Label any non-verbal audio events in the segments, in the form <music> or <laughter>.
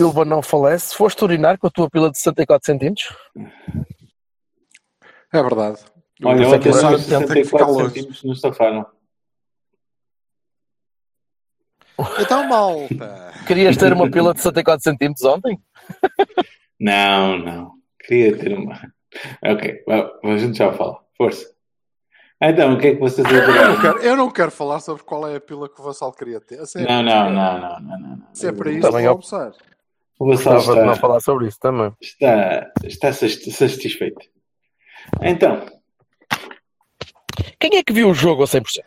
Silva não falece. Foste urinar com a tua pila de 64 centímetros? É verdade. Olha, é eu que ficar 64 longe. centímetros no sofá, não? Então, malta. Querias ter uma pila de 64 centímetros ontem? Não, não. Queria ter uma. Ok, a gente já fala. Força. Então, o que é que vocês Eu adoraram? quero, eu não quero falar sobre qual é a pila que o Vassal queria ter. É, Não, não, não, não, não, não. não. se é para isso, Também vou eu- almoçar. O Gostava de não está, falar sobre isso também. está, está sati- satisfeito. Então, Quem é que viu o jogo a 100%?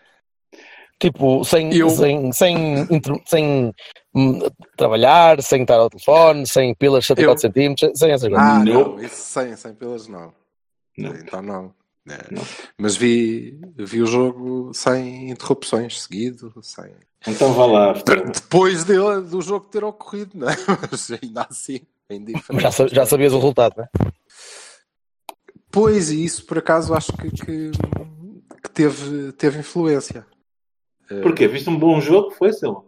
Tipo, sem, Eu. sem, sem, sem hum, trabalhar, sem estar ao telefone, sem pilas de 74 Eu. centímetros, sem essas coisas. Ah, Não. não, isso sem, sem pilas não. não. Então não. É. Não. Mas vi, vi o jogo sem interrupções, seguido, sem... Então vá lá. Depois de, do jogo ter ocorrido, não é? <laughs> Mas ainda assim, é indiferente. Já, já sabias o resultado, né? Pois, e isso por acaso acho que, que, que teve, teve influência. Porquê? Viste um bom jogo? Foi, Silva?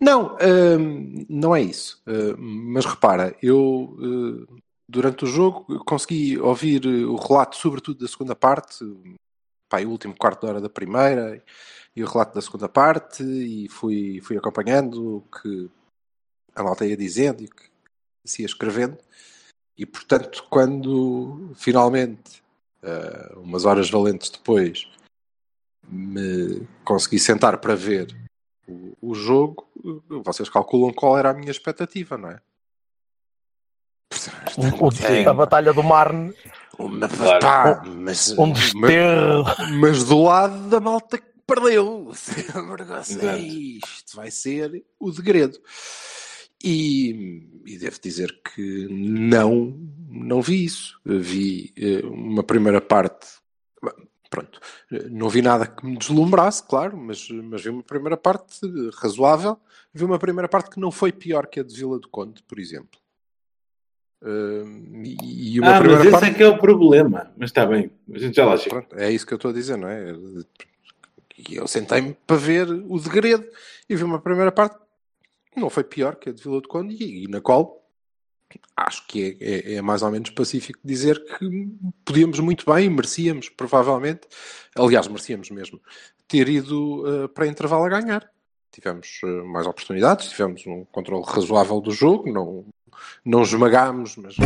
Não, hum, não é isso. Hum, mas repara, eu hum, durante o jogo consegui ouvir eh, o relato, sobretudo da segunda parte, pá, o último quarto de hora da primeira, e o relato da segunda parte, e fui, fui acompanhando o que a malta ia dizendo e o que se ia escrevendo. E portanto, quando finalmente, eh, umas horas valentes depois, me consegui sentar para ver o, o jogo, vocês calculam qual era a minha expectativa, não é? O- o- a Batalha do Marne, Uma Claro. pá, mas, um mas, desterro. mas do lado da malta que perdeu. <laughs> É isto, vai ser o degredo. E, e devo dizer que não, não vi isso. Vi eh, uma primeira parte. Pronto, não vi nada que me deslumbrasse, claro, mas, mas vi uma primeira parte razoável. Vi uma primeira parte que não foi pior que a de Vila do Conde, por exemplo. Eh, e e uma Ah, mas primeira esse parte. é que é o problema. Mas está bem. A gente já lá chega. Pronto, é isso que eu estou a dizer, não é? E eu sentei-me para ver o degredo e vi uma primeira parte que não foi pior que a de Vila do Conde e, e na qual acho que é, é- é mais ou menos pacífico dizer que podíamos muito bem, merecíamos provavelmente, aliás, merecíamos mesmo, ter ido eh, para intervalo a ganhar. Tivemos eh, mais oportunidades, tivemos um controle razoável do jogo, não, não esmagámos, mas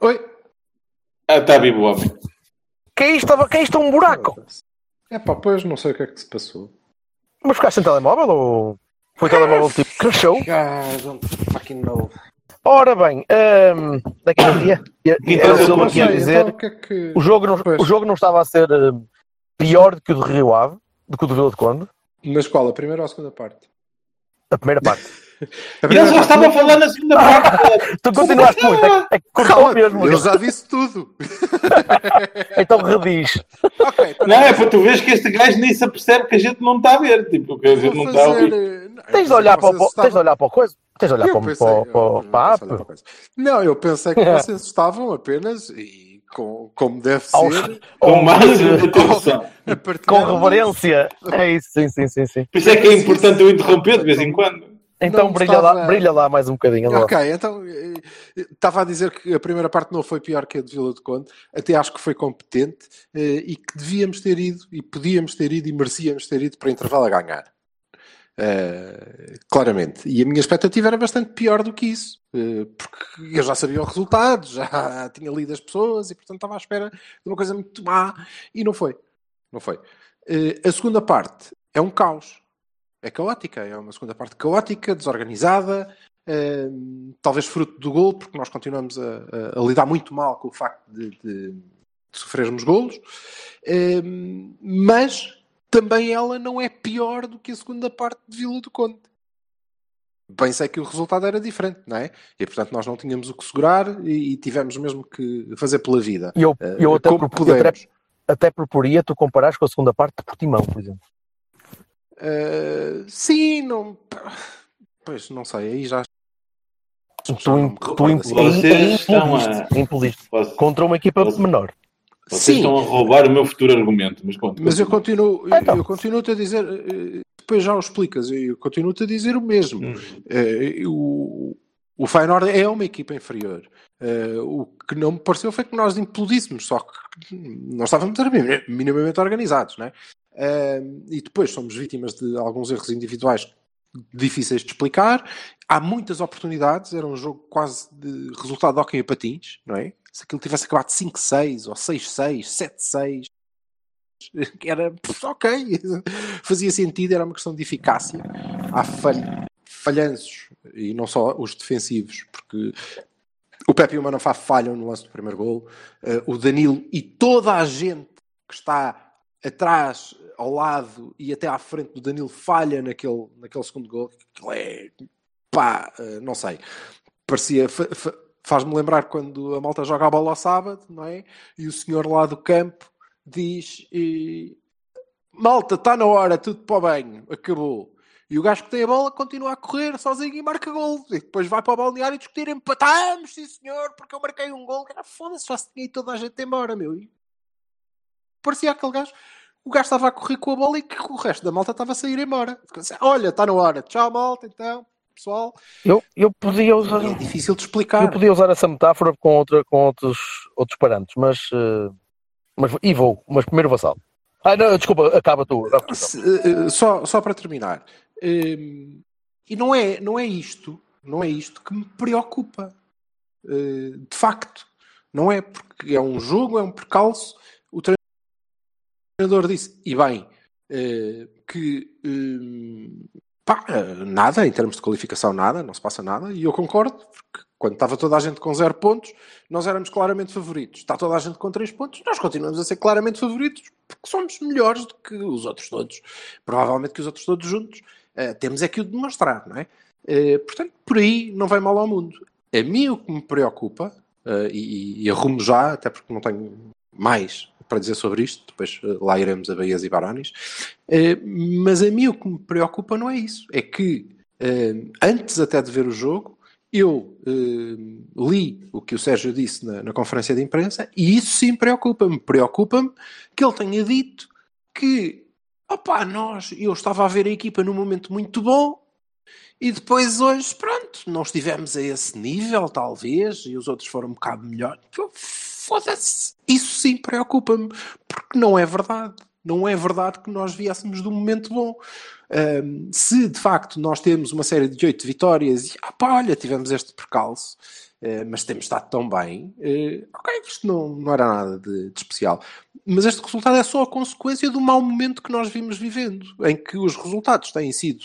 Oi! Ah, está vivo o homem. Que é isto? Que é isto? Um buraco? É pá, pois não sei o que é que se passou. Mas ficaste sem telemóvel ou foi o telemóvel tipo cresceu? God, don't fucking know. Ora bem, hum, daqui a um dia, Então, o eu que ia sei, dizer, o que é que... o jogo, não, Pois. o jogo não estava a ser hum, pior do que o do Rio Ave, do que o do Vila de Conde, Mas qual? A primeira ou a segunda parte? a primeira parte. <laughs> A E primeira ele já parte estava a falar na segunda parte. <laughs> Tu continuaste muito, é, é que cortou Calma, mesmo. eu já disse tudo. <laughs> Então rediz. ok, Não, é para tu veres que este gajo nem se apercebe que a gente não está a ver. Tipo, que a gente não está a ouvir. eh, eu Tens de olhar para o, tens de estavam- olhar para o coisa. Tens olhar para, o- pensei- para, eu- o- para, o- eu para a pensei app. outra coisa. Não, eu pensei que <laughs> vocês estavam apenas, e com, como deve Aos- ser, <laughs> Com Ou- mais atenção. Com reverência. É isso, sim, sim, sim, sim. Por isso é que é importante eu interromper de vez em quando. Então Não brilha, lá, estava- brilha lá mais um bocadinho. anda lá. Ok, então eh, eh, estava a dizer que a primeira parte não foi pior que a de Vila do Conde, até acho que foi competente eh, e que devíamos ter ido e podíamos ter ido e merecíamos ter ido para intervalo a ganhar. Eh, claramente. E a minha expectativa era bastante pior do que isso, eh, porque eu já sabia o resultado, já <laughs> tinha lido as pessoas e portanto estava à espera de uma coisa muito má e não foi. Não foi. Eh, a segunda parte é um caos. É caótica, é uma segunda parte caótica, desorganizada, Uh, talvez fruto do gol, porque nós continuamos a, a, a lidar muito mal com o facto de, de, de sofrermos golos, uh, mas também ela não é pior do que a segunda parte de Vila do Conde. Bem sei que o resultado era diferente, não é? E portanto nós não tínhamos o que segurar e, e tivemos mesmo que fazer pela vida. Eu, eu, até, como propor, até, até proporia tu comparares com a segunda parte de Portimão, por exemplo. Uh, sim, não. Pois não sei, aí já. Tu, tu impuliste contra uma equipa menor. Vocês sim. estão a roubar o meu futuro argumento, mas conta. Mas eu continuo, então. eu continuo-te a dizer, eh, depois já o explicas, eu continuo-te a dizer o mesmo. Hum. Uh, o, o Feyenoord é uma equipa inferior. Uh, o que não me pareceu foi que nós implodíssemos, só que nós estávamos minimamente organizados, não é? Uh, e depois somos vítimas de alguns erros individuais difíceis de explicar. Há muitas oportunidades, era um jogo quase de resultado de hockey a patins, não é? Se aquilo tivesse acabado 5-6 ou 6-6, 7-6, <laughs> era ok, <laughs> fazia sentido, era uma questão de eficácia. Há falhanços, e não só os defensivos, porque o Pepe e o Manafá falham no lance do primeiro gol, uh, o Danilo e toda a gente que está atrás ao lado e até à frente do Danilo falha naquele, naquele segundo gol. Aquilo é pá, eh, não sei. Parecia. Faz-me lembrar quando a malta joga a bola ao sábado, não é? E o senhor lá do campo diz: e... Malta, está na hora, tudo para o banho, acabou. E o gajo que tem a bola continua a correr sozinho e marca gol. E depois vai para o balneário e discutir: empatamos, sim senhor, porque eu marquei um gol. Foda-se, já se tinha ido toda a gente embora, meu. E parecia aquele gajo o gajo estava a correr com a bola e o resto da malta estava a sair embora. Olha, está na hora. Tchau, malta, então, pessoal. Eu, eu podia usar. É difícil de explicar. Eu podia usar essa metáfora com, outra, com outros, outros parâmetros, mas, uh, mas. E vou, mas primeiro vassalo. Ah, não, desculpa, acaba tu. Eh, só, só para terminar. Um, e não é, não é isto, não é isto que me preocupa. De facto. Não é porque é um jogo, é um percalço. O treinador disse, e bem, eh, que eh, pá, nada, em termos de qualificação, nada, não se passa nada, e eu concordo, porque quando estava toda a gente com zero pontos, nós éramos claramente favoritos. Está toda a gente com três pontos, nós continuamos a ser claramente favoritos, porque somos melhores do que os outros todos. Provavelmente que os outros todos juntos. Uh, temos é que o demonstrar, não é? Uh, portanto, por aí não vai mal ao mundo. A mim o que me preocupa, uh, e, e arrumo já, até porque não tenho mais para dizer sobre isto, depois eh, lá iremos a Baías e Barones. Eh, mas a mim o que me preocupa não é isso, é que eh, antes até de ver o jogo, eu li o que o Sérgio disse na, na conferência de imprensa e isso sim preocupa-me. Preocupa-me que ele tenha dito que, opá, nós, eu estava a ver a equipa num momento muito bom e depois hoje, pronto, não estivemos a esse nível, talvez, e os outros foram um bocado melhor. Foda-se. Isso sim preocupa-me, porque não é verdade. Não é verdade que nós viéssemos de um momento bom. Um, se de facto nós temos uma série de oito vitórias e, ah, pá, olha, tivemos este percalço, uh, mas temos estado tão bem, uh, ok, isto não, não era nada de, de, especial. Mas este resultado é só a consequência do mau momento que nós vimos vivendo, em que os resultados têm sido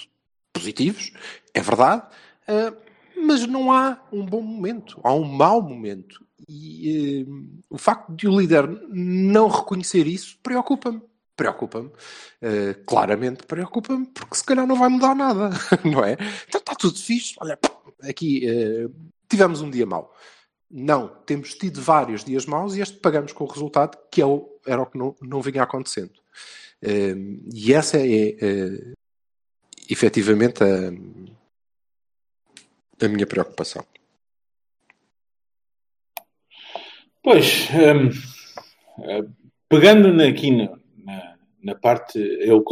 positivos, é verdade, uh, mas não há um bom momento, há um mau momento. E uh, o facto de o líder não reconhecer isso preocupa-me. Preocupa-me. Uh, claramente preocupa-me, porque se calhar não vai mudar nada, <laughs> não é? Então está tudo fixe. Olha, aqui uh, tivemos um dia mau. Não, temos tido vários dias maus e este pagamos com o resultado que é o, era o que não, não vinha acontecendo. e essa é, é efetivamente a, a minha preocupação. Pois, um, eh, pegando aqui na, na, na, parte, eu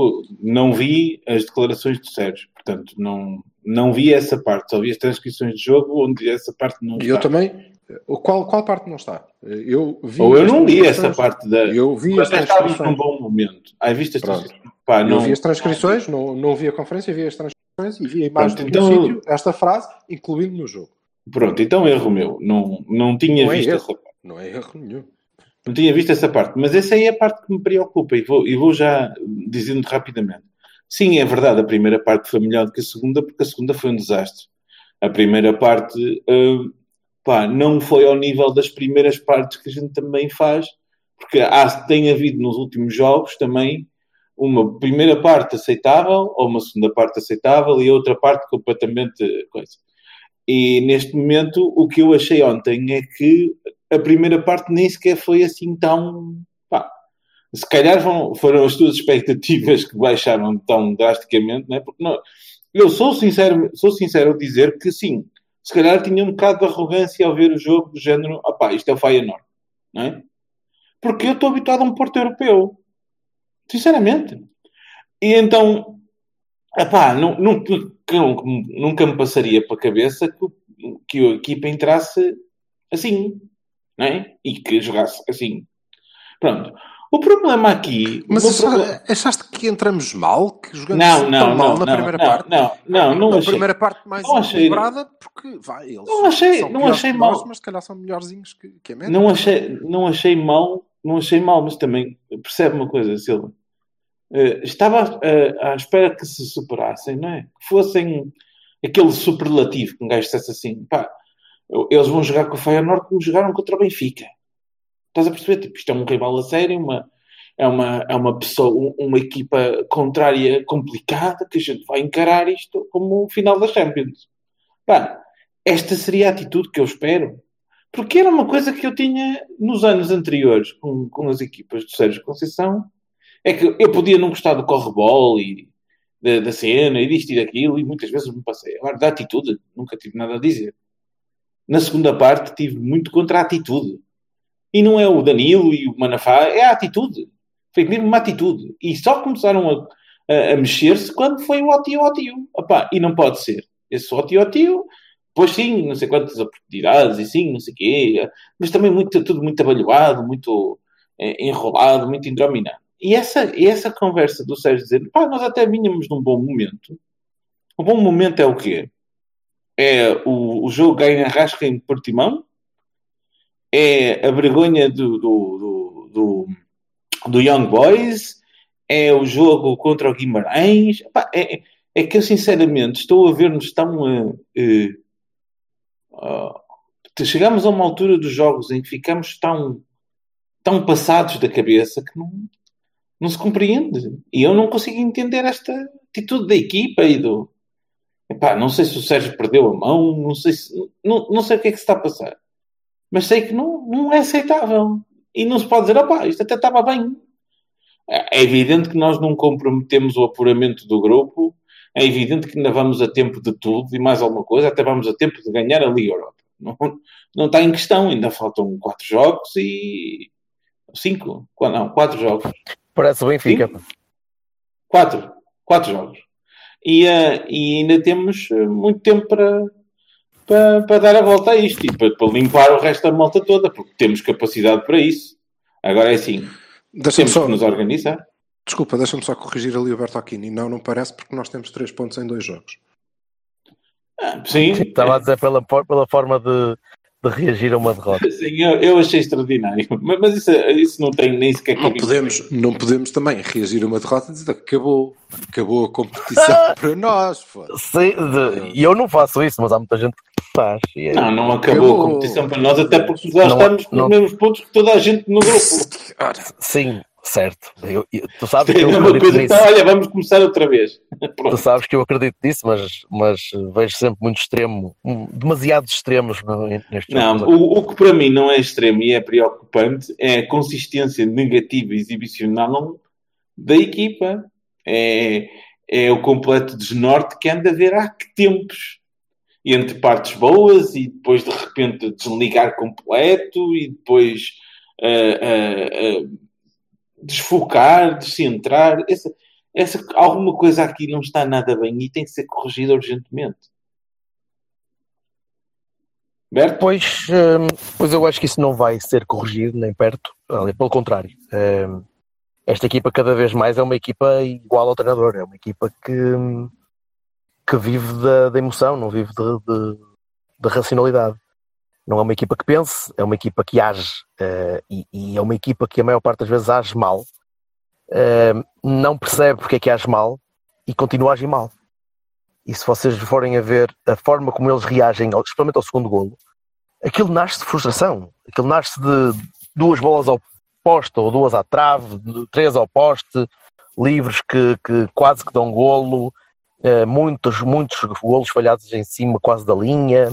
não vi as declarações de Sérgio, portanto, não, não vi essa parte, só vi as transcrições de jogo onde essa parte não está. Eu também. Qual, qual parte não está? Eu vi Ou eu não vi essa parte da. Eu vi as transcrições. num bom momento. Aí viste as transcrições? Pá, não... Eu vi as transcrições, não, não vi a conferência, vi as transcrições e vi a imagem Pronto, então... sítio, esta frase, incluindo no jogo. Pronto, então erro meu. Não, não tinha não é visto é essa parte. Não é erro nenhum. Não tinha visto essa parte, mas essa aí é a parte que me preocupa e vou, e vou já dizendo rapidamente. Sim, é verdade, a primeira parte foi melhor do que a segunda, porque a segunda foi um desastre. A primeira parte uh, pá, não foi ao nível das primeiras partes que a gente também faz, porque há, tem havido nos últimos jogos também uma primeira parte aceitável, ou uma segunda parte aceitável, e outra parte completamente coisa. E neste momento, o que eu achei ontem é que a primeira parte nem sequer foi assim tão. Pá, se calhar foram, as tuas expectativas que baixaram tão drasticamente, não é? Porque não, eu sou sincero, sou sincero a dizer que sim, se calhar tinha um bocado de arrogância ao ver o jogo do género, opá, isto é o Feyenoord, não é? Porque eu estou habituado a um Porto Europeu. Sinceramente. E então, não, não, nunca me passaria para a cabeça que, que a equipa entrasse assim, é? E que jogasse assim. Pronto. O problema aqui. Mas achaste, problema... achaste que entramos mal? Que jogamos não, não, tão mal não, na não, primeira parte? Não, não, não na achei. primeira parte mais equilibrada, porque vai, eles não achei, são não achei mal. nós, mas se calhar são melhorzinhos que, que a média. Não achei, não achei mal, não achei mal, mas também percebe uma coisa, Silva. Uh, estava uh, à espera que se superassem, não é? Que fossem aquele superlativo que um gajo dissesse assim, pá, eles vão jogar com o Feyenoord como jogaram contra o Benfica. Estás a perceber? Tipo, isto é um rival a sério, uma, é uma, é uma pessoa, uma equipa contrária complicada que a gente vai encarar isto como o final da Champions. Pá, esta seria a atitude que eu espero. Porque era uma coisa que eu tinha nos anos anteriores com, com as equipas do Sérgio Conceição. É que eu podia não gostar do correbol e da, da cena e disto e daquilo e muitas vezes me passei. Agora, da atitude, nunca tive nada a dizer. Na segunda parte, tive muito contra a atitude. E não é o Danilo e o Manafá, é a atitude. Foi mesmo uma atitude. E só começaram a, a, a mexer-se quando foi o ótio ótio. E não pode ser. Esse ótio ótio, pois sim, não sei quantas oportunidades e sim, não sei o quê. Mas também muito, tudo muito abalhoado, muito é, enrolado, muito indrominado. E essa, essa conversa do Sérgio dizer, pá, nós até vinhamos num bom momento. O bom momento é o quê? É o, o jogo ganha rasca em Portimão? É a vergonha do, do, do, do do Young Boys, é o jogo contra o Guimarães. Epá, é, é, que eu, sinceramente, estou a ver-nos tão. Uh, uh, chegamos a uma altura dos jogos em que ficamos tão, tão passados da cabeça que não, não se compreende. E eu não consigo entender esta atitude da equipa e do. Epá, não sei se o Sérgio perdeu a mão, não sei, se, não, não sei o que é que se está a passar. Mas sei que não, não é aceitável. E não se pode dizer, opá, isto até estava bem. É evidente que nós não comprometemos o apuramento do grupo, é evidente que ainda vamos a tempo de tudo e mais alguma coisa, até vamos a tempo de ganhar a Liga Europa. Não, não está em questão, ainda faltam quatro jogos e. Cinco? Não, quatro jogos. Parece o Benfica. Cinco? Quatro. Quatro jogos. E, uh, e ainda temos muito tempo para, para, para dar a volta a isto e para, para, limpar o resto da malta toda, porque temos capacidade para isso. Agora é assim, temos só... que nos organizar. Desculpa, deixa-me só corrigir ali o Bertocchini. Não, não parece porque nós temos 3 pontos em dois jogos. Ah, sim. Estava a dizer pela, pela forma de, de reagir a uma derrota. <laughs> Sim, eu, eu achei extraordinário. Mas, mas isso, isso, não tem nem sequer não podemos Não podemos também reagir a uma derrota e dizer que acabou, acabou a competição <laughs> para nós. Sim, e eu não faço isso, mas há muita gente que faz. É... Não, não acabou, acabou, a competição para nós, até porque nós não, estamos com não... os mesmos pontos que toda a gente no grupo. Sim, Certo, eu, eu, tu sabes que eu acredito coisa, nisso. Olha, vamos começar outra vez. <laughs> Tu sabes que eu acredito nisso, mas, mas vejo sempre muito extremo, demasiados extremos neste Não, o, o, que para mim não é extremo e é preocupante é a consistência negativa exibicional da equipa. É, é o completo desnorte que anda a ver há que tempos. Entre partes boas e depois de repente desligar completo e depois. Uh, uh, uh, desfocar, descentrar. Essa, essa, alguma coisa aqui não está nada bem e tem que ser corrigida urgentemente. Berto? Pois, hum, pois eu acho que isso não vai ser corrigido nem perto, pelo contrário. Hum, esta equipa cada vez mais é uma equipa igual ao treinador, é uma equipa que, que vive da, da emoção, não vive da racionalidade não é uma equipa que pense, é uma equipa que age uh, e, e, é uma equipa que a maior parte das vezes age mal, uh, não percebe porque é que age mal e continua a agir mal. e se vocês forem a ver a forma como eles reagem, especialmente ao segundo golo, aquilo nasce de frustração. Aquilo nasce de duas bolas ao poste ou duas à trave, três ao poste, livros que, que quase que dão golo, uh, muitos, muitos golos falhados em cima quase da linha,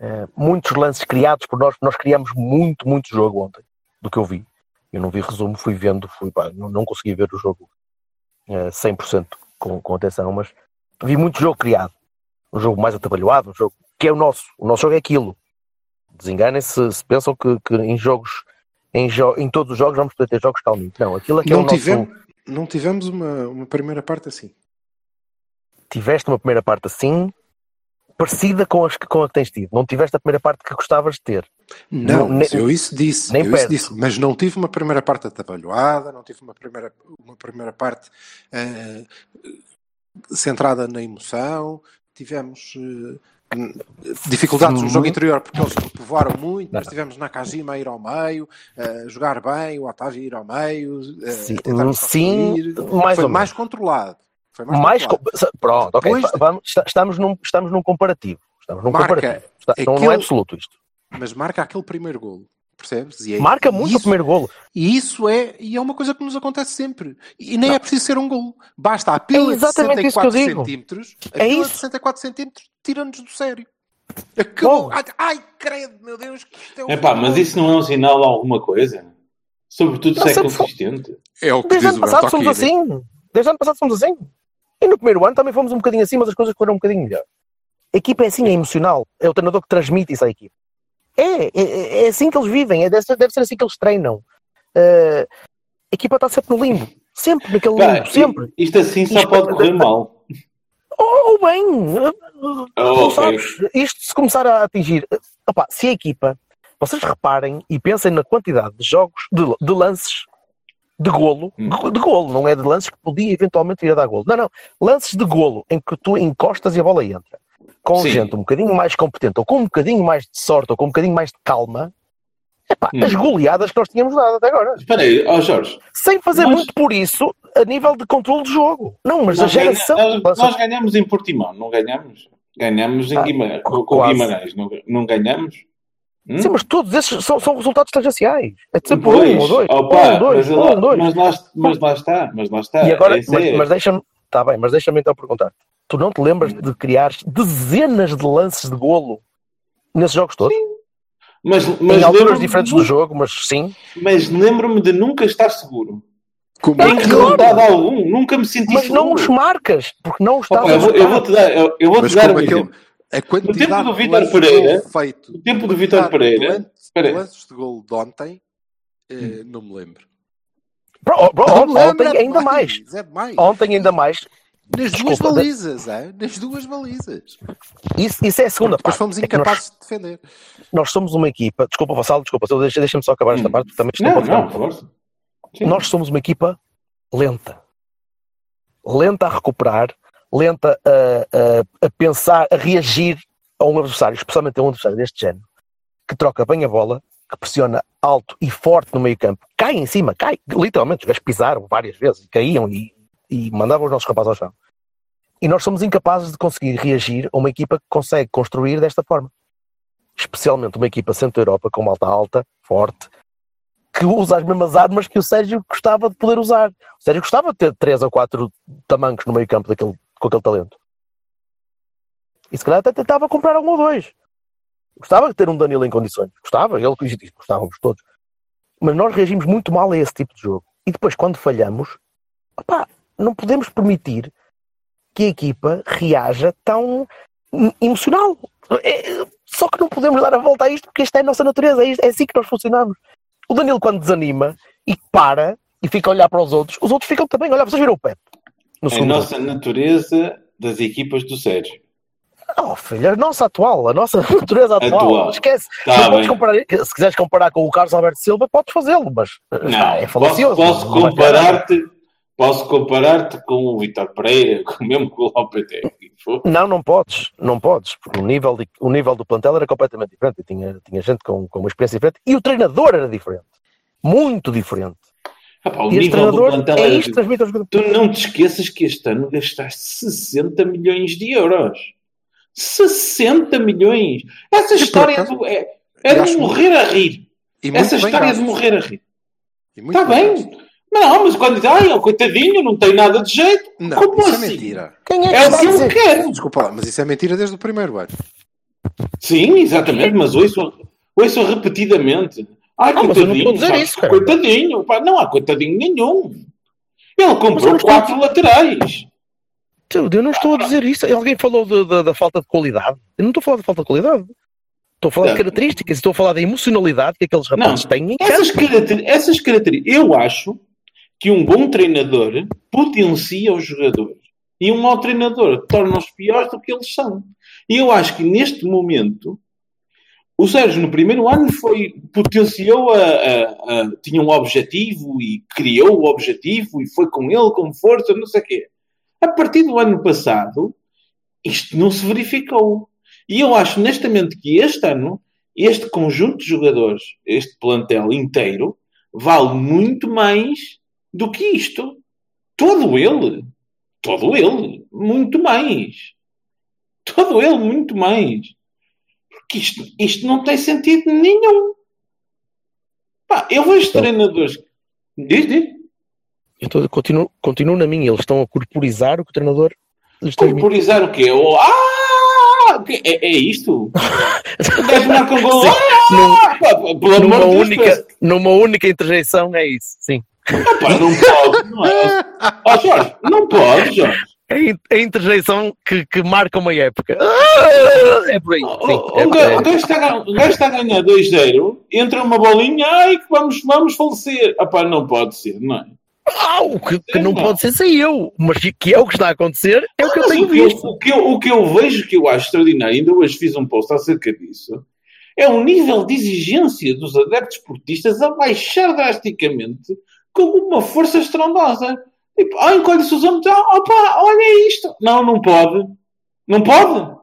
uh, muitos lances criados por nós, nós criamos muito, muito jogo ontem, do que eu vi. Eu não vi resumo, fui vendo, fui, pá, não, não consegui ver o jogo uh, 100% com, com atenção, mas vi muito jogo criado. Um jogo mais atabalhoado, um jogo que é o nosso. O nosso jogo é aquilo. Desenganem-se se pensam que, que em jogos, em, jo em todos os jogos vamos poder ter jogos calminhos. Não, aquilo aqui é não o tivemos, nosso... Não tivemos uma, uma primeira parte assim. Tiveste uma primeira parte assim, parecida com, as, com a que tens tido. Não tiveste a primeira parte que gostavas de ter. Não, não eu isso disse, nem eu isso disse, mas não tive uma primeira parte atabalhoada, não tive uma primeira, uma primeira parte uh, centrada na emoção. Tivemos uh, dificuldades no jogo interior porque eles povoaram muito, mas tivemos Nakajima a ir ao meio, a jogar bem, o Otávio a ir ao meio, sim, sim mais foi mais controlado. Foi mais, mais. Pronto, ok. Depois, Vamos, estamos, num, estamos num comparativo. Estamos num marca comparativo. Está, aquele, não é absoluto isto. Mas marca aquele primeiro golo. Percebes? É, Marca muito isso, o primeiro golo. E isso é, e é uma coisa que nos acontece sempre. E nem não. é preciso ser um golo. Basta a pila é de 64 centímetros, a é pila isso. de 64 centímetros tira-nos do sério. Acabou. Ai, ai, credo, meu Deus, que isto é um Epá, mas isso não é um sinal de alguma coisa? Sobretudo se é consistente. É o que Desde diz ano passado somos assim. Desde ano passado somos assim. E no primeiro ano também fomos um bocadinho assim, mas as coisas foram um bocadinho melhor. A equipa é assim, é emocional. É o treinador que transmite isso à equipa. É, é, é assim que eles vivem, é, deve, ser, deve ser assim que eles treinam. Uh, a equipa está sempre no limbo. Sempre naquele limbo, sempre. Isto assim só isto, pode correr mal. Ou, bem, oh, sabes, isto se começar a atingir. Opa, se a equipa, vocês reparem e pensem na quantidade de jogos, de, de lances de golo, hum. de golo, não é de lances que podia eventualmente ir a dar golo. Não, não. Lances de golo em que tu encostas e a bola entra. Com Sim. gente um bocadinho mais competente, ou com um bocadinho mais de sorte, ou com um bocadinho mais de calma, epá, hum. as goleadas que nós tínhamos dado até agora. Espera aí, oh Jorge. Sem fazer muito por isso a nível de controle de jogo. Não, mas a geração. Ganha, nós, nós ganhamos em Portimão, não ganhamos? Ganhamos em ah, Guimarães, com, com Guimarães, não, não ganhamos? Hum? Sim, mas todos esses são, são resultados tangenciais. É de sempre um ou dois. Opa, um, dois, mas, um, dois. Mas, lá, mas lá está, mas lá está. E agora, mas, é... mas deixa-me, está bem, mas deixa-me então perguntar. Tu não te lembras hum. de criar dezenas de lances de golo nesses jogos todos? Sim. Mas, mas em alturas diferentes do jogo, mas sim. Mas lembro-me de nunca estar seguro. Como em resultado algum, nunca me senti Mas seguro. não os marcas, porque não estás Opa, eu, vou, eu vou te dar, eu, eu vou te dar um exemplo. A quantidade no tempo do Vitor Pereira, feito, o tempo do Vitor Pereira, lances de gol de ontem, eh, hum. não me lembro. Bro, bro, ontem, ontem ainda mais. mais. É mais. Ontem ainda mais. Nas Desculpa, duas balizas, é? Nas duas balizas. Isso, isso é a segunda Depois parte. fomos é incapazes é nós, de defender. Nós somos uma equipa, desculpa Vassal, desculpa, deixa-me deixa só acabar esta hum. parte, porque também não, não, não, não Nós somos uma equipa lenta. Lenta a recuperar, lenta a, a, a pensar, a reagir a um adversário, especialmente a um adversário deste género, que troca bem a bola, que pressiona alto e forte no meio campo, cai em cima, cai, literalmente, os gajos pisaram várias vezes, caíam e, e mandavam os nossos rapazes ao chão. E nós somos incapazes de conseguir reagir a uma equipa que consegue construir desta forma. Especialmente uma equipa centro-Europa com malta alta, forte, que usa as mesmas armas que o Sérgio gostava de poder usar. O Sérgio gostava de ter três ou quatro tamancos no meio campo daquele, com aquele talento. E se calhar até tentava comprar um ou dois. Gostava de ter um Danilo em condições. Gostava, ele gostávamos todos. Mas nós reagimos muito mal a esse tipo de jogo. E depois, quando falhamos, opá, não podemos permitir que a equipa reaja tão emocional. É, só que não podemos dar a volta a isto porque esta é a nossa natureza, é, é assim que nós funcionamos. O Danilo, quando desanima e para e fica a olhar para os outros, os outros ficam também a olhar. Vocês viram o Pep? A nossa natureza das equipas do Sérgio. Oh, filho, a nossa atual, a nossa <laughs> natureza atual. atual. Esquece. Tá comparar, se quiseres comparar com o Carlos Alberto Silva, podes fazê-lo, mas não, é falacioso. Posso, posso comparar-te posso comparar-te com o Vitor Pereira, <laughs> com mesmo com o Lopetegui. Não, não podes, não podes, porque o nível, de, o nível do plantel era completamente diferente. tinha, tinha gente com, com uma experiência diferente e o treinador era diferente. Muito diferente. Ah, o E este nível do plantel é isto, jogadores. Tu não te esqueças que este ano gastaste 60 milhões de euros. 60 milhões! Essa E história do- é, é de morrer a rir. Essa história é de morrer a rir. Está bem? Não, mas quando diz, ai, ó, coitadinho, não tem nada de jeito. Não, Como isso assim? é mentira. Quem é que É o que eu quero. Desculpa lá, mas isso é mentira desde o primeiro ano. Sim, exatamente, mas ouço, ouço repetidamente. Ah, mas eu não coitadinho, estou a dizer isso, cara. coitadinho. Pá, não há coitadinho nenhum. Ele comprou não quatro laterais. Eu não estou a dizer isso. Alguém falou de- de- da falta de qualidade. Eu não estou a falar de falta de qualidade. Estou a falar de Não. características. Estou a falar da emocionalidade que aqueles rapazes têm em Essas, caracter- essas características, eu acho que um bom treinador potencia os jogadores e um mau treinador torna-os piores do que eles são. E eu acho que neste momento o Sérgio no primeiro ano foi potenciou a, a- a- tinha um objetivo e criou o objetivo e foi com ele com força, não sei o quê. A partir do ano passado isto não se verificou. E eu acho honestamente que este ano este conjunto de jogadores, este plantel inteiro, vale muito mais do que isto. Todo ele. Todo ele. Muito mais. Todo ele, muito mais. Porque isto, isto não tem sentido nenhum. Pá, eu vejo Então- treinadores. Diz, diz. Eu estou- continuo, continuo na minha. Eles estão a corporizar o que o treinador lhes. Corporizar o quê? O- Ah! É, é isto? O gajo marca um gol. Sim, num- Ah! Pelo numa, Deus, única, numa única interjeição é isso. Sim. Pá, não pode, não é? <laughs> Ó Jorge, não pode, Jorge. É a a interjeição que, que marca uma época. Ah, É por aí. Sim, O, é, o, o é. gajo está, a gan- o gajo está a ganhar 2-0, entra uma bolinha, ai que vamos, vamos falecer. Ah pá, não pode ser, não é? Ah, o que, que não pode ser sei eu, mas que é o que está a acontecer, é o que eu tenho o, que eu, visto. o, que eu, o que eu vejo que eu acho extraordinário, ainda hoje fiz um post acerca disso, é o nível de exigência dos adeptos esportistas a baixar drasticamente com uma força estrondosa. Tipo, ah, encolhe-se os ombros, opa, olha isto. Não, não pode. Não pode.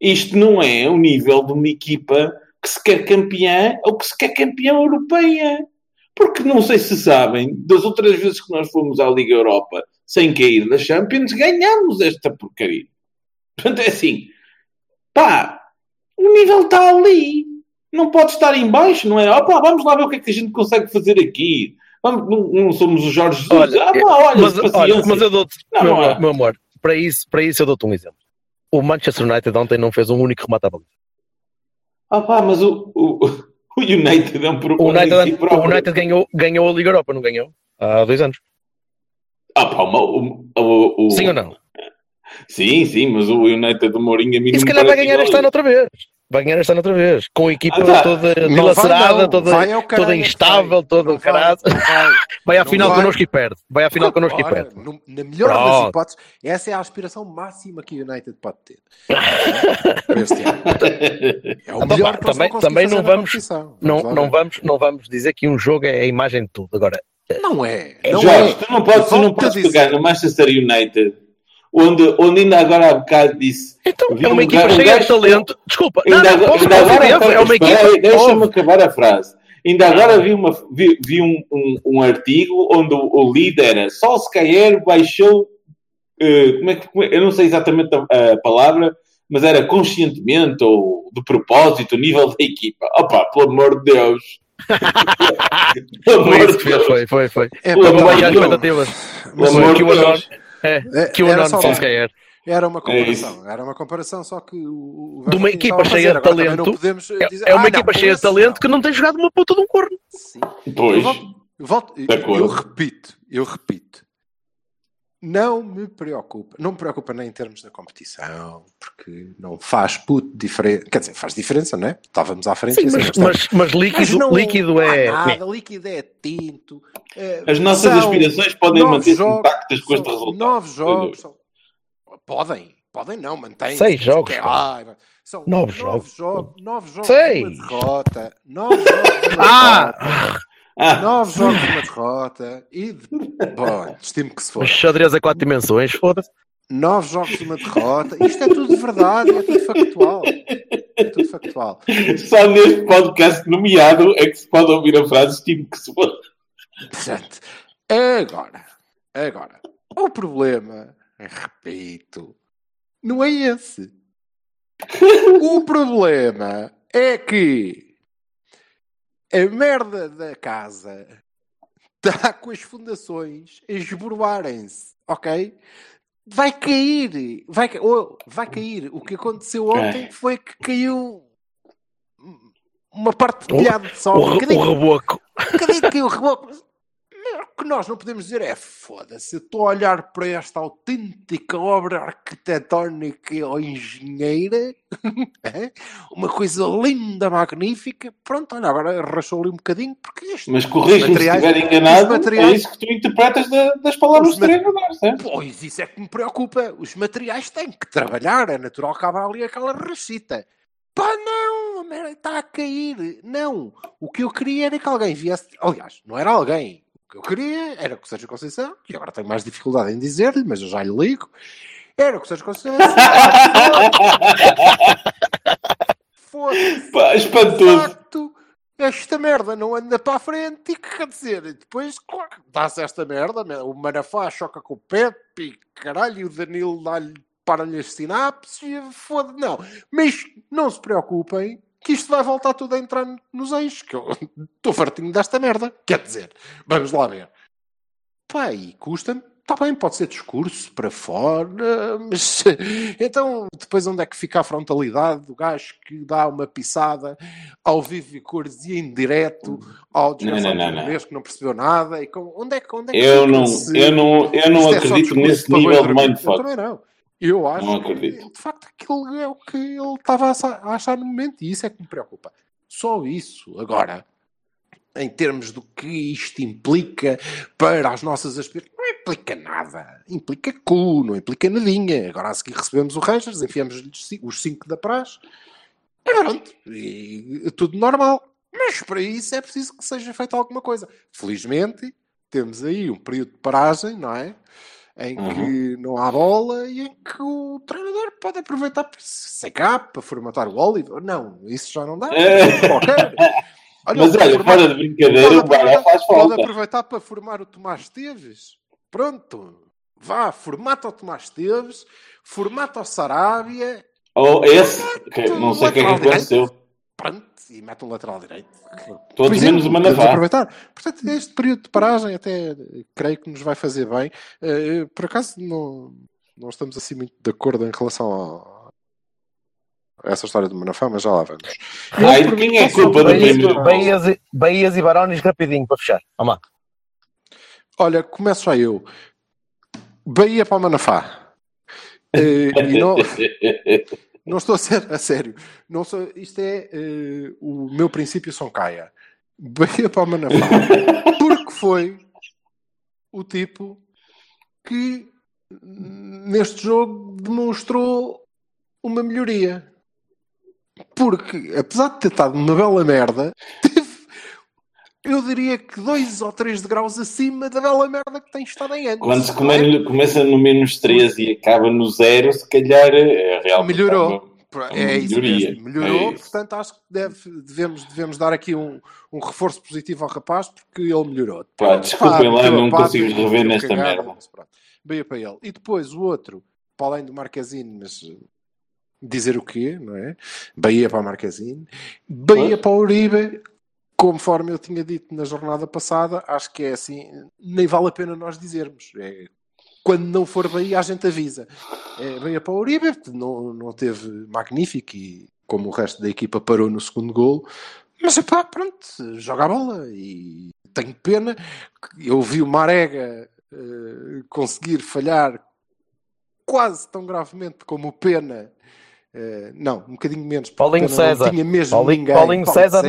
Isto não é o nível de uma equipa que se quer campeã ou que se quer campeã europeia. Porque não sei se sabem, das outras vezes que nós fomos à Liga Europa sem cair da Champions, ganhamos esta porcaria. Portanto, é assim, pá, o nível está ali. Não pode estar em baixo, não é? Opa, vamos lá ver o que é que a gente consegue fazer aqui. Vamos, não, não somos os Jorge Jesus. Olha, ah, pá, olha, Mas, olha, mas eu dou-te, meu, é. meu amor, para isso, para isso eu dou-te um exemplo. O Manchester United ontem não fez um único remate à baliza. Ah, pá, mas o, o, o United é um O problema em si United, próprio. o United ganhou, ganhou a Liga Europa, não ganhou? Há dois anos. Ah, pá, o, o, o, o- Sim ou não? Sim, sim, mas o United do Mourinho a mim E se calhar vai ganhar este ano outra vez. Vai ganhar este ano outra vez. Com a equipa Ah, tá. toda dilacerada, toda, caralho toda é instável, toda vai, caralho. vai. Vai à Não final vai. connosco e perde. Vai à final connosco e perde. no- na melhor das Pronto. hipóteses, essa é a aspiração máxima que o United pode ter. É o Ah, melhor pá, também- também não vamos-. Não, não, vamos, não vamos dizer que um jogo é a imagem de tudo. Agora, Não é. Não Jorge, é. tu não podes, tu não podes pegar no Manchester United, onde, onde ainda agora há bocado disse. então é uma um equipa gajo- um cheia de talento. Desculpa, não, Ainda, não, agora- posso, ainda agora, é uma equipa. deixa-me acabar a frase. Ainda agora vi, uma, vi, vi um, um, um artigo onde o, o líder era Solskjaer baixou, eh, como é que, como é- eu não sei exatamente a, a palavra, mas era conscientemente ou de propósito o nível da equipa. Opa, pelo amor de Deus. <laughs> pelo foi, amor de Deus. foi, foi, foi. É, Pelo amor de Deus. Pelo amor de Deus. É, É, que o era Anon só- Solskjaer. Era uma É comparação. Era uma comparação, só que o, o De uma equipa cheia de talento, É, dizer, é uma "Ah, equipa não, cheia de talento não." que não tem jogado uma puta de um corno. Sim. Pois. Eu, volto, eu, volto- eu repito, eu repito. Não me preocupa, não me preocupa nem em termos da competição, porque não faz puto diferença. Quer dizer, faz diferença, não é? Estávamos à frente Sim, mas, mas, mas líquido, não líquido é. nada, líquido é tinto. eh, As nossas são aspirações podem manter-se jogos- intactas com este são resultado. Nove jogos. são- Podem, podem não, mantém. Seis jogos, pá. raiva. São Nove nove jogos. jogos. Nove jogos Seis. de uma derrota. Nove jogos Ah! Ah, Nove jogos de uma derrota. E de... <laughs> Bom, estimo que se for. Xadrez a quatro dimensões, foda-se. Nove jogos de uma derrota. Isto é tudo verdade, é tudo factual. É tudo factual. só neste podcast nomeado é que se pode ouvir a frase estimo que se for. Portanto, Agora, agora, o problema, repito, não é esse. O problema é que a merda da casa está <laughs> com as fundações a esborbarem-se, ok? Vai cair, vai, oh, vai cair. O que aconteceu ontem É. foi que caiu uma parte de O- telhado de sol. O, bocadinho- o reboco. bocadinho caiu o reboco. Que nós não podemos dizer é foda-se, eu estou a olhar para esta autêntica obra arquitetónica ou engenheira, <laughs> é? uma coisa linda, magnífica. Pronto, olha, agora rachou ali um bocadinho, porque isto. Mas corrige-me se estiver enganado, os materiais- é isso que tu interpretas da- das palavras do treinador, certo? Pois isso é que me preocupa. Os materiais têm que trabalhar, é natural que abra ali aquela rachita. Pá, não, a merda está a cair. Não, o que eu queria era que alguém viesse. Aliás, não era alguém. O que eu queria era que o Sérgio Conceição, que agora tenho mais dificuldade em dizer-lhe, mas eu já lhe ligo. Era que o Sérgio Conceição fosse <laughs> Pá, de espantoso. facto, esta merda não anda para a frente e que quer dizer, depois, claro, dá-se esta merda, o Manafá choca com o Pepe e caralho, e o Danilo dá-lhe para-lhe as sinapses e foda não. Mas não se preocupem que isto vai voltar tudo a entrar nos eixos, que eu <laughs> estou fartinho desta merda. Quer dizer, vamos lá ver. Pá, e custa-me. Está bem, pode ser discurso para fora, <laughs> mas então depois onde é que fica a frontalidade do gajo que dá uma pisada ao vivo e cores e em direto ao Não, não, não, português que não percebeu nada? E com, onde é que, onde é que Eu fica não, eu não, eu não é acredito discurso nesse nível de dormir? Eu mindfuck. também não. Eu acho Não que, acredito. de facto, aquilo é o que ele estava a achar no momento e isso é que me preocupa. Só isso. Agora, em termos do que isto implica para as nossas aspirações, não implica nada. Implica cu, não implica nadinha. Agora a seguir recebemos o Rangers, enfiamos os 5 da praxe e pronto. E tudo normal. Mas para isso é preciso que seja feita alguma coisa. Felizmente, temos aí um período de paragem, não é? Em que não há bola e em que o treinador pode aproveitar para se secar, para formatar o Oliver. Não, isso já não dá. É. Qualquer. <laughs> Olha, Mas pode olha, formar- fora de brincadeira, pode o Baró aproveitar- faz Pode falta. aproveitar para formar o Tomás Esteves. Pronto. Vá, formata o Tomás Esteves, formata o Sarabia, Ou esse, que não sei quem é que aconteceu. Pronto, e mete um lateral direito. Todos exemplo, menos o Manafá. aproveitar. Portanto, este período de paragem até eh, creio que nos vai fazer bem. Eh, Por acaso não, não estamos assim muito de acordo em relação a a essa história do Manafá, mas já lá vamos. Ai, Eu, por quem mim, é posso- culpa primeiro gol? Bahias, e- Bahias e Barões rapidinho para fechar. Vamos lá. Olha, começo já eu. Bahia para o Manafá. <laughs> Eh, e não, <laughs> não estou a ser a sério. Não sou, isto é eh, o meu princípio São Caia. Bahia para o Manafá. Porque foi o tipo que neste jogo demonstrou uma melhoria. Porque, apesar de ter estado uma bela merda, eu diria que dois ou três degraus acima da bela merda que tem estado em anos. Quando se come- começa no menos 13 e acaba no zero, se calhar é realmente Melhorou. É isso mesmo. Melhorou, É isso. portanto acho que deve- devemos, devemos dar aqui um, um reforço positivo ao rapaz porque ele melhorou. Pá, desculpem lá, não pata, consigo meteu rever nesta cagada, merda. mas pronto. Veio para ele. E depois o outro, para além do Marquezine, mas eh, dizer o quê, não é? Bahia para o Marquezine, Bahia Pois. para o Uribe, conforme eu tinha dito na jornada passada, acho que é assim, nem vale a pena nós dizermos. É, quando não for Bahia, a gente avisa. É, Bahia para o Uribe, não, não teve magnífico e como o resto da equipa parou no segundo gol, mas pá, pronto, joga a bola e tenho pena. Eu vi o Marega eh, conseguir falhar quase tão gravemente como o Pena. eh, não, um bocadinho menos. porque Paulinho César. Não tinha mesmo Paulinho- ninguém. Paulinho César no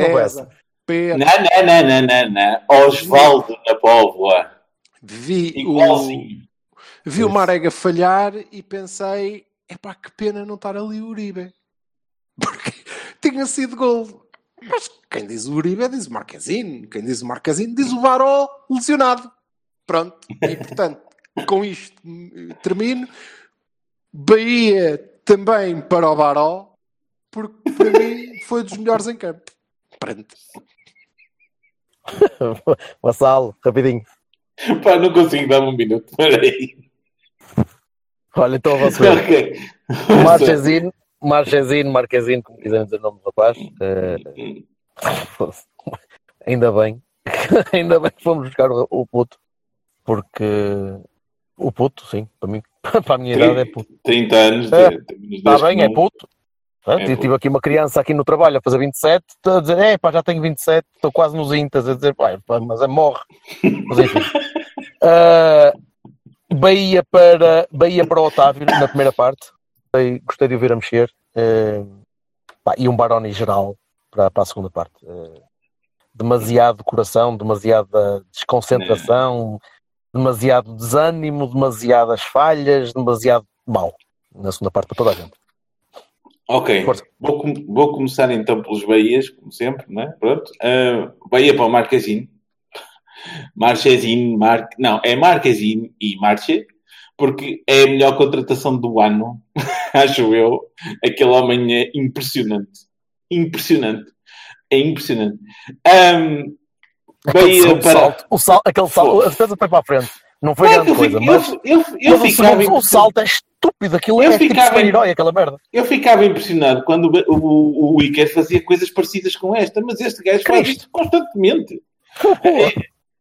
Pena. Não, não, não, não, não, não. Osvaldo na Póvoa. Vi o, Igualzinho. vi o Marega falhar e pensei: epá, que pena não estar ali o Uribe. <laughs> Porque tinha sido gol. Mas quem diz o Uribe diz o Marquezine. Quem diz o Marquezine diz o Varó lesionado. Pronto. E portanto, com isto eh, termino. Bahia também para o Varó, porque para mim foi dos melhores em campo. Pronto. <laughs> Vassalo, rapidinho. <laughs> Pá, não consigo dar um minuto. Peraí. Olha, então a você. Ok. Marchesino, Marchesino, Marquezino, como quiserem dizer o nome do rapaz. eh, <laughs> ainda bem. ainda bem que fomos buscar o, o puto. Porque o puto, sim, para mim, para a minha idade é puto. 30 anos. É, de- de- Está bem, é puto. É eu tive aqui uma criança aqui no trabalho a fazer 27, estou a dizer, é pá, já tenho 27, estou quase nos intas, a dizer, pá, mas é morre. Mas enfim. <laughs> Ah, Bahia, para, Bahia para o Otávio na primeira parte, gostei, gostei de ouvir a mexer. Ah, pá, e um Baroni geral para, para a segunda parte. Ah, demasiado coração, demasiada desconcentração, demasiado desânimo, demasiadas falhas, demasiado mal na segunda parte para toda a gente. Ok, vou, vou começar então pelos Bahias, como sempre, né? Pronto. Ah, Bahia para o Marquezine. <laughs> Marchesine, Mar... não, é Marquezine e Marche, porque é a melhor contratação do ano, <laughs> acho eu. Aquele homem é impressionante. Impressionante. É impressionante. Aquele Bahia salto, para. salto, o salto, aquele salto, a defesa foi para a frente. Não foi é grande eu, coisa, fico- mas, eu, eu, eu mas o, segundo- o salto é estúpido. Aquilo Eu é tipo ficava- super-herói, aquela merda. Eu ficava impressionado quando o, o, o Iker fazia coisas parecidas com esta, mas este gajo faz Cristo. isto constantemente.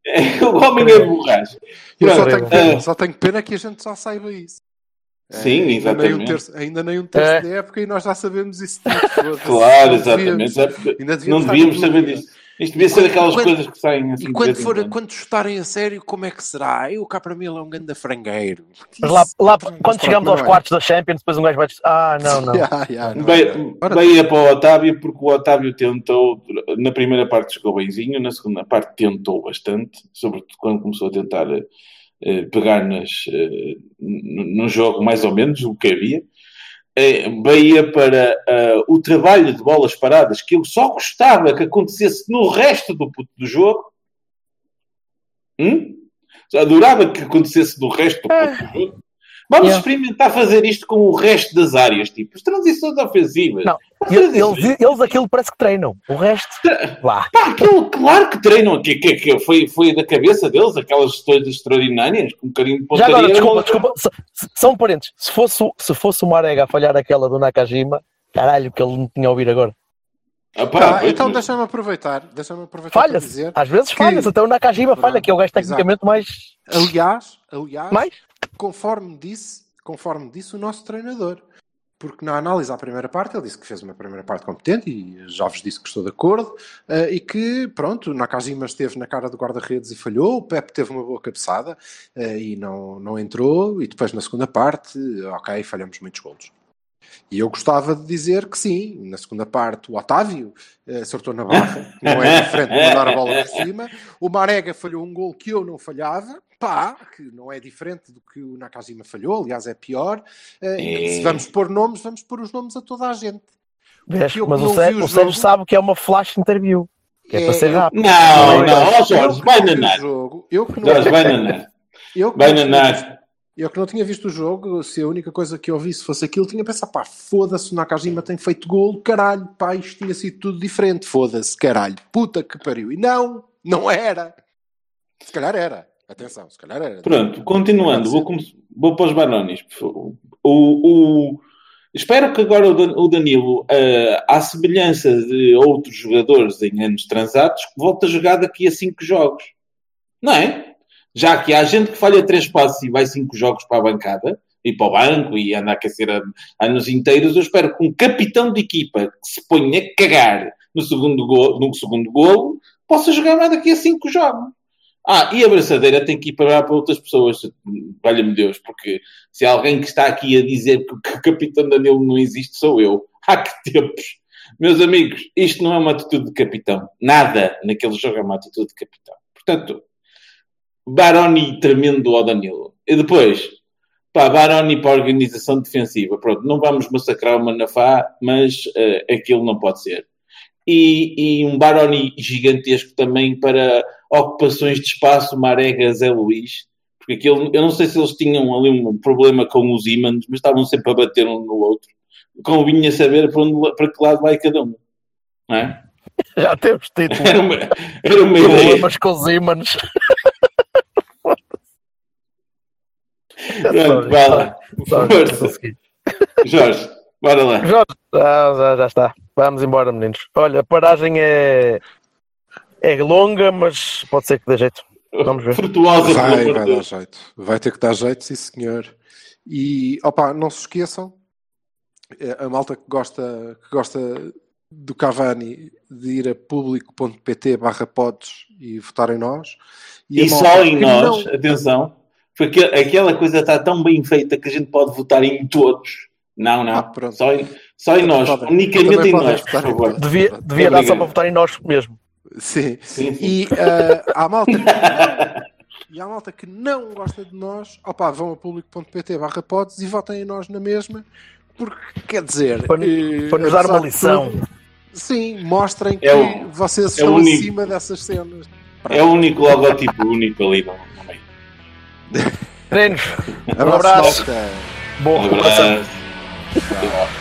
É, o homem é borracha. Eu só tenho, ah, pena, só tenho pena que a gente só saiba isso. Sim, É, ainda nem um exatamente. terço, ainda nem um terço É. da época e nós já sabemos isso tudo. Claro, exatamente. devíamos- É, Não devíamos na saber disso. Isto devia ser aquelas quando- coisas que saem assim. E quando, for, quando. quando estarem a sério, como é que será? Eu cá para mim é um grande frangueiro. Mas lá, lá quando chegamos aos é. quartos da Champions, depois um gajo vai dizer: Ah, não, <laughs> não. Ya, ya, não é. Bem, Bahia para o Otávio, porque o Otávio tentou, na primeira parte jogou benzinho, na segunda parte tentou bastante, sobretudo quando começou a tentar eh, pegar nas, eh, no jogo mais ou menos o que havia. Bahia para eh, o trabalho de bolas paradas, que eu só gostava que acontecesse no resto do, do jogo. Hum? Adorava que acontecesse no resto do, do jogo. Vamos Yeah. experimentar fazer isto com o resto das áreas, tipo, as transições ofensivas. Não, Eles, eles, eles aquilo parece que treinam. O resto, lá. Pá, aquilo, claro que treinam, que, que, que foi, foi da cabeça deles, aquelas coisas extraordinárias, com um bocadinho de Já pontaria. agora, desculpa, desculpa. São parentes. Se fosse, o- se fosse o Marega a falhar aquela do Nakajima, caralho, que ele não tinha a ouvir agora. Ah, pá, Tá, então deixa-me aproveitar. Deixa-me aproveitar dizer. Às vezes que- falha-se. Até o Nakajima falha, que é o gajo tecnicamente mais. Aliás, aliás Mais? Conforme disse, conforme disse o nosso treinador. Porque na análise à primeira parte, ele disse que fez uma primeira parte competente e já vos disse que estou de acordo. eh, e que, pronto, Nakajima esteve na cara do guarda-redes e falhou. O Pepe teve uma boa cabeçada eh, e não, não entrou. E depois na segunda parte, ok, falhamos muitos golos. E eu gostava de dizer que sim, na segunda parte o Otávio eh, acertou na barra, não é <laughs> diferente de mandar a bola por cima. O Marega falhou um gol que eu não falhava, pá, que não é diferente do que o Nakajima falhou, aliás é pior. Eh, e É. Se vamos pôr nomes, vamos pôr os nomes a toda a gente. Vês? Mas o Sérgio, jogo- sabe que é uma flash interview. Que é, para ser eu- rápido. Não, Não, Jorge, que vai não vi o nanar. jogo, eu que não, Jorge, vai nanar. eu que Vai não tinha nanar. visto- eu que não tinha visto o jogo, se a única coisa que eu vi se fosse aquilo, tinha pensado, pá, foda-se, o Nakajima tem feito gol, caralho, pá, isto tinha sido tudo diferente, foda-se, caralho, puta que pariu. E não, não era. Se calhar era, atenção, se calhar era. Pronto, continuando, vou, vou para os Banonis. O, o- espero que agora o Dan- o Danilo, eh, à semelhança de outros jogadores em anos transatos, volte a jogar daqui a cinco jogos. Não é? Já que há gente que falha três passos e vai cinco jogos para a bancada e para o banco e anda a aquecer anos inteiros, eu espero que um capitão de equipa que se ponha a cagar no segundo, gol, no segundo golo possa jogar mais daqui a cinco jogos. Ah, e a braçadeira tem que ir parar para outras pessoas, valha-me Deus, porque se há alguém que está aqui a dizer que, que o Capitão Danilo não existe, sou eu. Há que tempos. Meus amigos, isto não é uma atitude de capitão. Nada naquele jogo é uma atitude de capitão. Portanto, Baroni tremendo ao Danilo. E depois, pá, Baroni para a organização defensiva. Pronto, não vamos massacrar o Manafá, mas eh, aquilo não pode ser. E, e um Baroni gigantesco também para ocupações de espaço, Marega, Zé Luís. Porque aquilo, eu não sei se eles tinham ali um problema com os ímãs, mas estavam sempre a bater um no outro. Convinha saber para, onde, para que lado vai cada um. Não é? <laughs> Já temos título. <laughs> Era uma, era uma ideia. Problemas com os ímãs. Pronto, vai lá. Força. Jorge, bora lá. Jorge, já, já, já está. Vamos embora, meninos. Olha, a paragem é, é longa, mas pode ser que dê jeito. Vamos ver. Frutuosa, Vai, vai dar jeito. Vai ter que dar jeito, sim senhor. E, opa, não se esqueçam, eh, a malta que gosta, que gosta do Cavani de ir a público.pt barra pods e votar em nós. E, e só em nós, não... atenção, porque aquela coisa está tão bem feita que a gente pode votar em todos. Não, não. Ah, só, em, só em nós, podem, unicamente em nós, por favor. Devia, devia dar só para votar em nós mesmo. Sim. sim. E uh, há malta que não, <laughs> e há malta que não gosta de nós, opa, vão a público.pt barra pods e votem em nós na mesma, porque quer dizer. Para, uh, para nos dar uma lição. Tudo, sim, mostrem é que vocês é estão único, acima dessas cenas. É o único logotipo único ali no, meio. Treinos. Um abraço. abraço. Bom, um abraço.